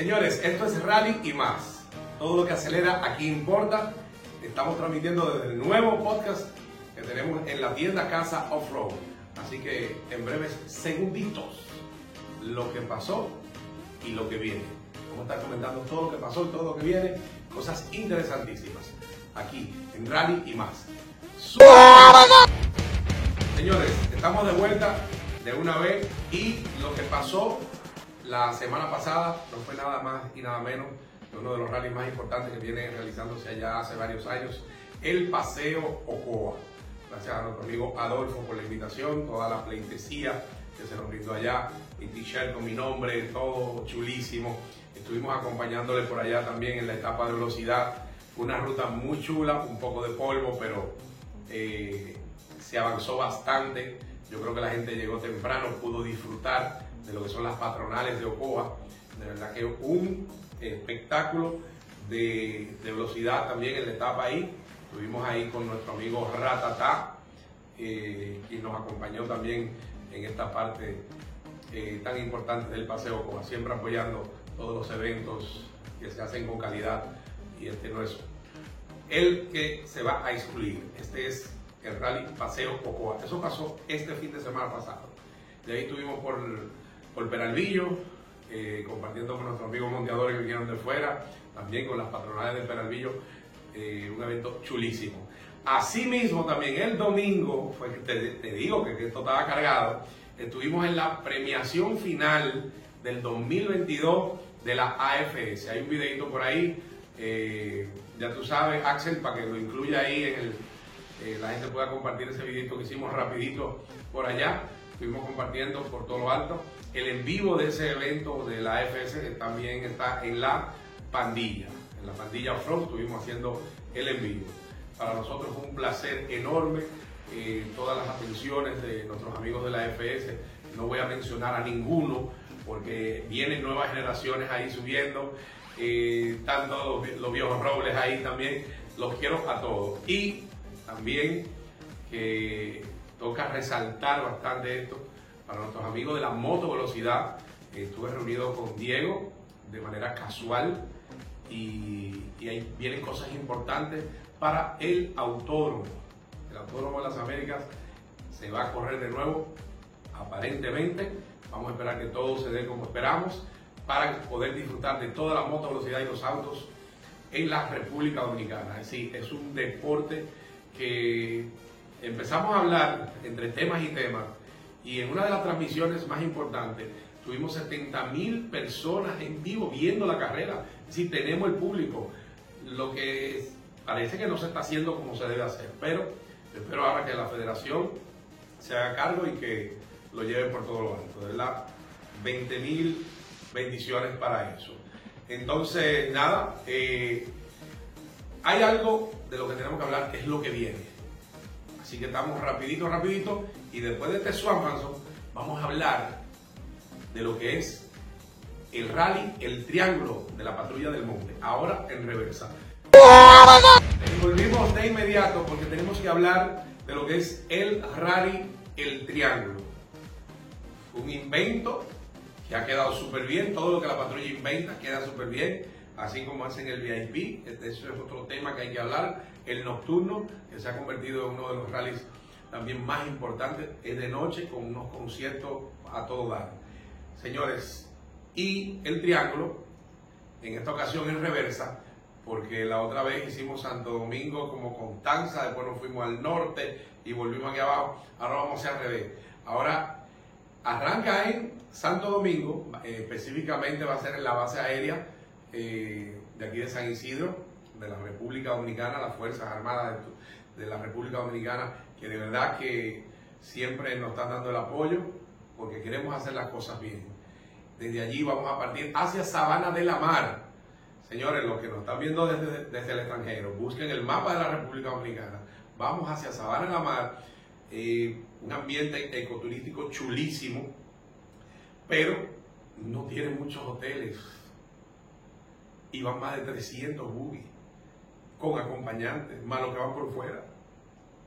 Señores, esto es Rally y más. Todo lo que acelera aquí importa. Estamos transmitiendo desde el nuevo podcast que tenemos en la tienda Casa Off-Road. Así que en breves segunditos, lo que pasó y lo que viene. Vamos a estar comentando todo lo que pasó y todo lo que viene. Cosas interesantísimas. Aquí en Rally y más. Señores, estamos de vuelta de una vez y lo que pasó la semana pasada no fue nada más y nada menos que uno de los rallies más importantes que viene realizándose allá hace varios años, el Paseo Ocoa. Gracias a nuestro amigo Adolfo por la invitación, toda la pleitesía que se nos brindó allá, mi t-shirt con mi nombre, todo chulísimo. Estuvimos acompañándole por allá también en la etapa de velocidad. Fue una ruta muy chula, un poco de polvo, pero eh, se avanzó bastante. Yo creo que la gente llegó temprano, pudo disfrutar de lo que son las patronales de Ocoa. De verdad que un espectáculo de, velocidad también en la etapa ahí. Estuvimos ahí con nuestro amigo Ratata, eh, quien nos acompañó también en esta parte eh, tan importante del Paseo Ocoa, siempre apoyando todos los eventos que se hacen con calidad y este no es el que se va a excluir. Este es el Rally Paseo Ocoa. Eso pasó este fin de semana pasado. De ahí estuvimos por, por Peralvillo, eh, compartiendo con nuestros amigos monteadores que vinieron de fuera, también con las patronales de Peralvillo, eh, un evento chulísimo. Asimismo, también el domingo, fue te, digo que, esto estaba cargado, estuvimos en la premiación final del 2022 de la AFS. Hay un videito por ahí, eh, ya tú sabes, Axel, para que lo incluya ahí en el, la gente pueda compartir ese videito que hicimos rapidito por allá. Estuvimos compartiendo por todo lo alto. El en vivo de ese evento de la AFS también está en la pandilla. En la pandilla Front estuvimos haciendo el en vivo. Para nosotros fue un placer enorme. Eh, todas las atenciones de nuestros amigos de la AFS. No voy a mencionar a ninguno porque vienen nuevas generaciones ahí subiendo. Eh, todos los, viejos robles ahí también. Los quiero a todos. Y también que toca resaltar bastante esto para nuestros amigos de la moto velocidad. Estuve reunido con Diego de manera casual y, ahí vienen cosas importantes para el autónomo. El autónomo de las Américas se va a correr de nuevo, aparentemente. Vamos a esperar que todo se dé como esperamos para poder disfrutar de toda la moto velocidad y los autos en la República Dominicana. Es decir, es un deporte que empezamos a hablar entre temas y temas y en una de las transmisiones más importantes tuvimos 70 mil personas en vivo viendo la carrera. Si tenemos el público, lo que parece que no se está haciendo como se debe hacer, pero espero ahora que la federación se haga cargo y que lo lleve por todo lo alto. De verdad, 20 mil bendiciones para eso. Entonces, nada, eh, hay algo de lo que tenemos que hablar, que es lo que viene. Así que estamos rapidito, rapidito, y después de este vamos a hablar de lo que es el rally, el triángulo de la patrulla del monte, ahora en reversa. Volvimos de inmediato porque tenemos que hablar de lo que es el rally, el triángulo. Un invento que ha quedado súper bien, todo lo que la patrulla inventa queda súper bien así como hacen el VIP, este, eso es otro tema que hay que hablar, el nocturno, que se ha convertido en uno de los rallies también más importantes, es de noche con unos conciertos a todo dar. Señores, y el triángulo, en esta ocasión en reversa, porque la otra vez hicimos Santo Domingo como Constanza, después nos fuimos al norte y volvimos aquí abajo, ahora vamos a hacer al revés. Ahora arranca en Santo Domingo, eh, específicamente va a ser en la base aérea eh, de aquí de San Isidro, de la República Dominicana, las Fuerzas Armadas de, la República Dominicana, que de verdad que siempre nos están dando el apoyo porque queremos hacer las cosas bien. Desde allí vamos a partir hacia Sabana de la Mar. Señores, los que nos están viendo desde, desde el extranjero, busquen el mapa de la República Dominicana. Vamos hacia Sabana de la Mar, eh, un ambiente ecoturístico chulísimo, pero no tiene muchos hoteles iban más de 300 buggy con acompañantes, más los que van por fuera.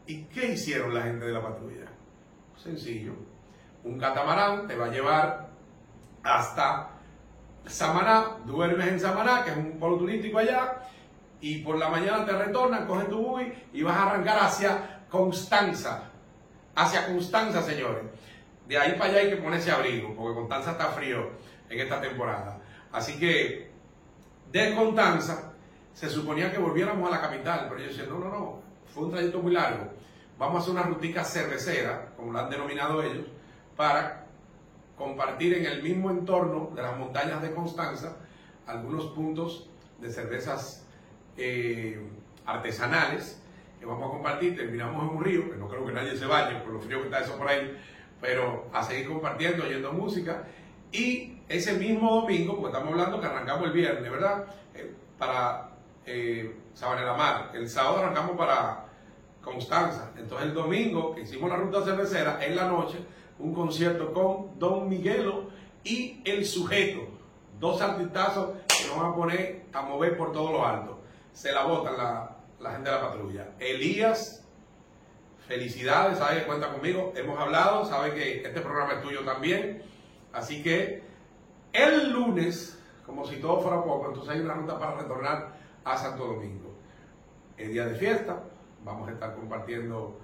¿Y qué hicieron la gente de la patrulla? Sencillo. Un catamarán te va a llevar hasta Samaná, duermes en Samaná, que es un polo turístico allá, y por la mañana te retornas, coges tu buggy y vas a arrancar hacia Constanza. Hacia Constanza, señores. De ahí para allá hay que ponerse abrigo, porque Constanza está frío en esta temporada. Así que de Constanza se suponía que volviéramos a la capital, pero ellos decían, no, no, no, fue un trayecto muy largo. Vamos a hacer una rutica cervecera, como la han denominado ellos, para compartir en el mismo entorno de las montañas de Constanza algunos puntos de cervezas eh, artesanales que vamos a compartir. Terminamos en un río, que no creo que nadie se vaya por lo frío que está eso por ahí, pero a seguir compartiendo, oyendo música. Y ese mismo domingo, porque estamos hablando que arrancamos el viernes, ¿verdad? Eh, para eh, la Mar. El sábado arrancamos para Constanza. Entonces el domingo que hicimos la ruta cervecera, en la noche, un concierto con Don Miguelo y El Sujeto. Dos artistazos que nos van a poner a mover por todo lo alto. Se la botan la, la gente de la patrulla. Elías, felicidades, sabe que cuenta conmigo. Hemos hablado, sabe que este programa es tuyo también. Así que el lunes, como si todo fuera poco, entonces hay una ruta para retornar a Santo Domingo. El día de fiesta, vamos a estar compartiendo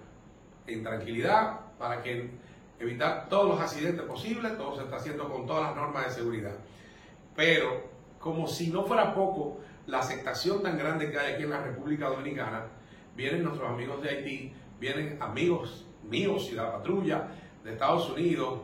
en tranquilidad para que evitar todos los accidentes posibles, todo se está haciendo con todas las normas de seguridad. Pero, como si no fuera poco, la aceptación tan grande que hay aquí en la República Dominicana, vienen nuestros amigos de Haití, vienen amigos míos y la patrulla de Estados Unidos,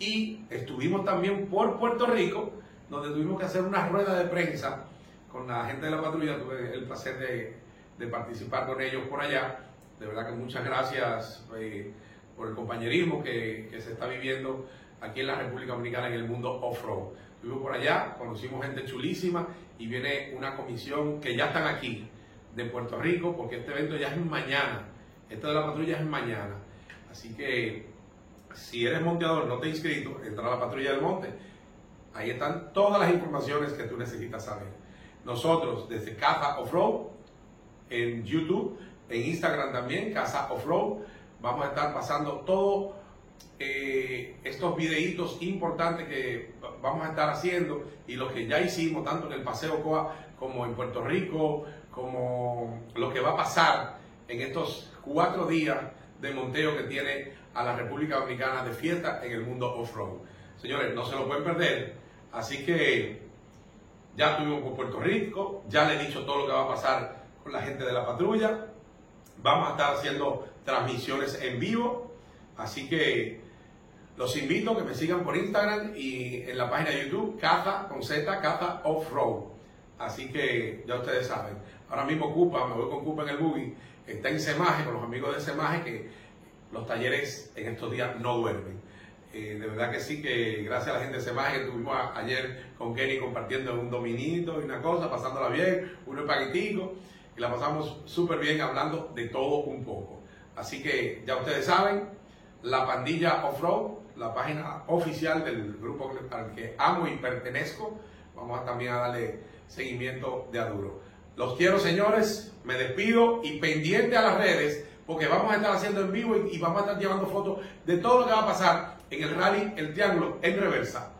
y estuvimos también por Puerto Rico, donde tuvimos que hacer una rueda de prensa con la gente de la patrulla, tuve el placer de, participar con ellos por allá. De verdad que muchas gracias eh, por el compañerismo que, se está viviendo aquí en la República Dominicana en el mundo off-road. Estuvimos por allá, conocimos gente chulísima y viene una comisión que ya están aquí de Puerto Rico, porque este evento ya es mañana. Esto de la patrulla es mañana. Así que si eres monteador, no te he inscrito, entra a la patrulla del monte. Ahí están todas las informaciones que tú necesitas saber. Nosotros desde Caza Offroad en YouTube, en Instagram también, Casa Offroad, vamos a estar pasando todos eh, estos videitos importantes que vamos a estar haciendo y los que ya hicimos, tanto en el Paseo Coa como en Puerto Rico, como lo que va a pasar en estos cuatro días de monteo que tiene a la República Dominicana de fiesta en el mundo off-road. Señores, no se lo pueden perder. Así que ya estuvimos con Puerto Rico, ya le he dicho todo lo que va a pasar con la gente de la patrulla. Vamos a estar haciendo transmisiones en vivo. Así que los invito a que me sigan por Instagram y en la página de YouTube, Caza con Z, Caza Off-Road. Así que ya ustedes saben. Ahora mismo Cupa, me voy con Cupa en el buggy, está en Semaje, con los amigos de Semaje, que los talleres en estos días no duermen. Eh, de verdad que sí, que gracias a la gente de Semaje estuvimos ayer con Kenny compartiendo un dominito y una cosa, pasándola bien, unos paquetico, y la pasamos súper bien hablando de todo un poco. Así que ya ustedes saben, la pandilla Off-Road, la página oficial del grupo al que amo y pertenezco, vamos a también a darle seguimiento de Aduro. Los quiero señores, me despido y pendiente a las redes porque vamos a estar haciendo en vivo y, vamos a estar llevando fotos de todo lo que va a pasar en el rally El Triángulo en reversa.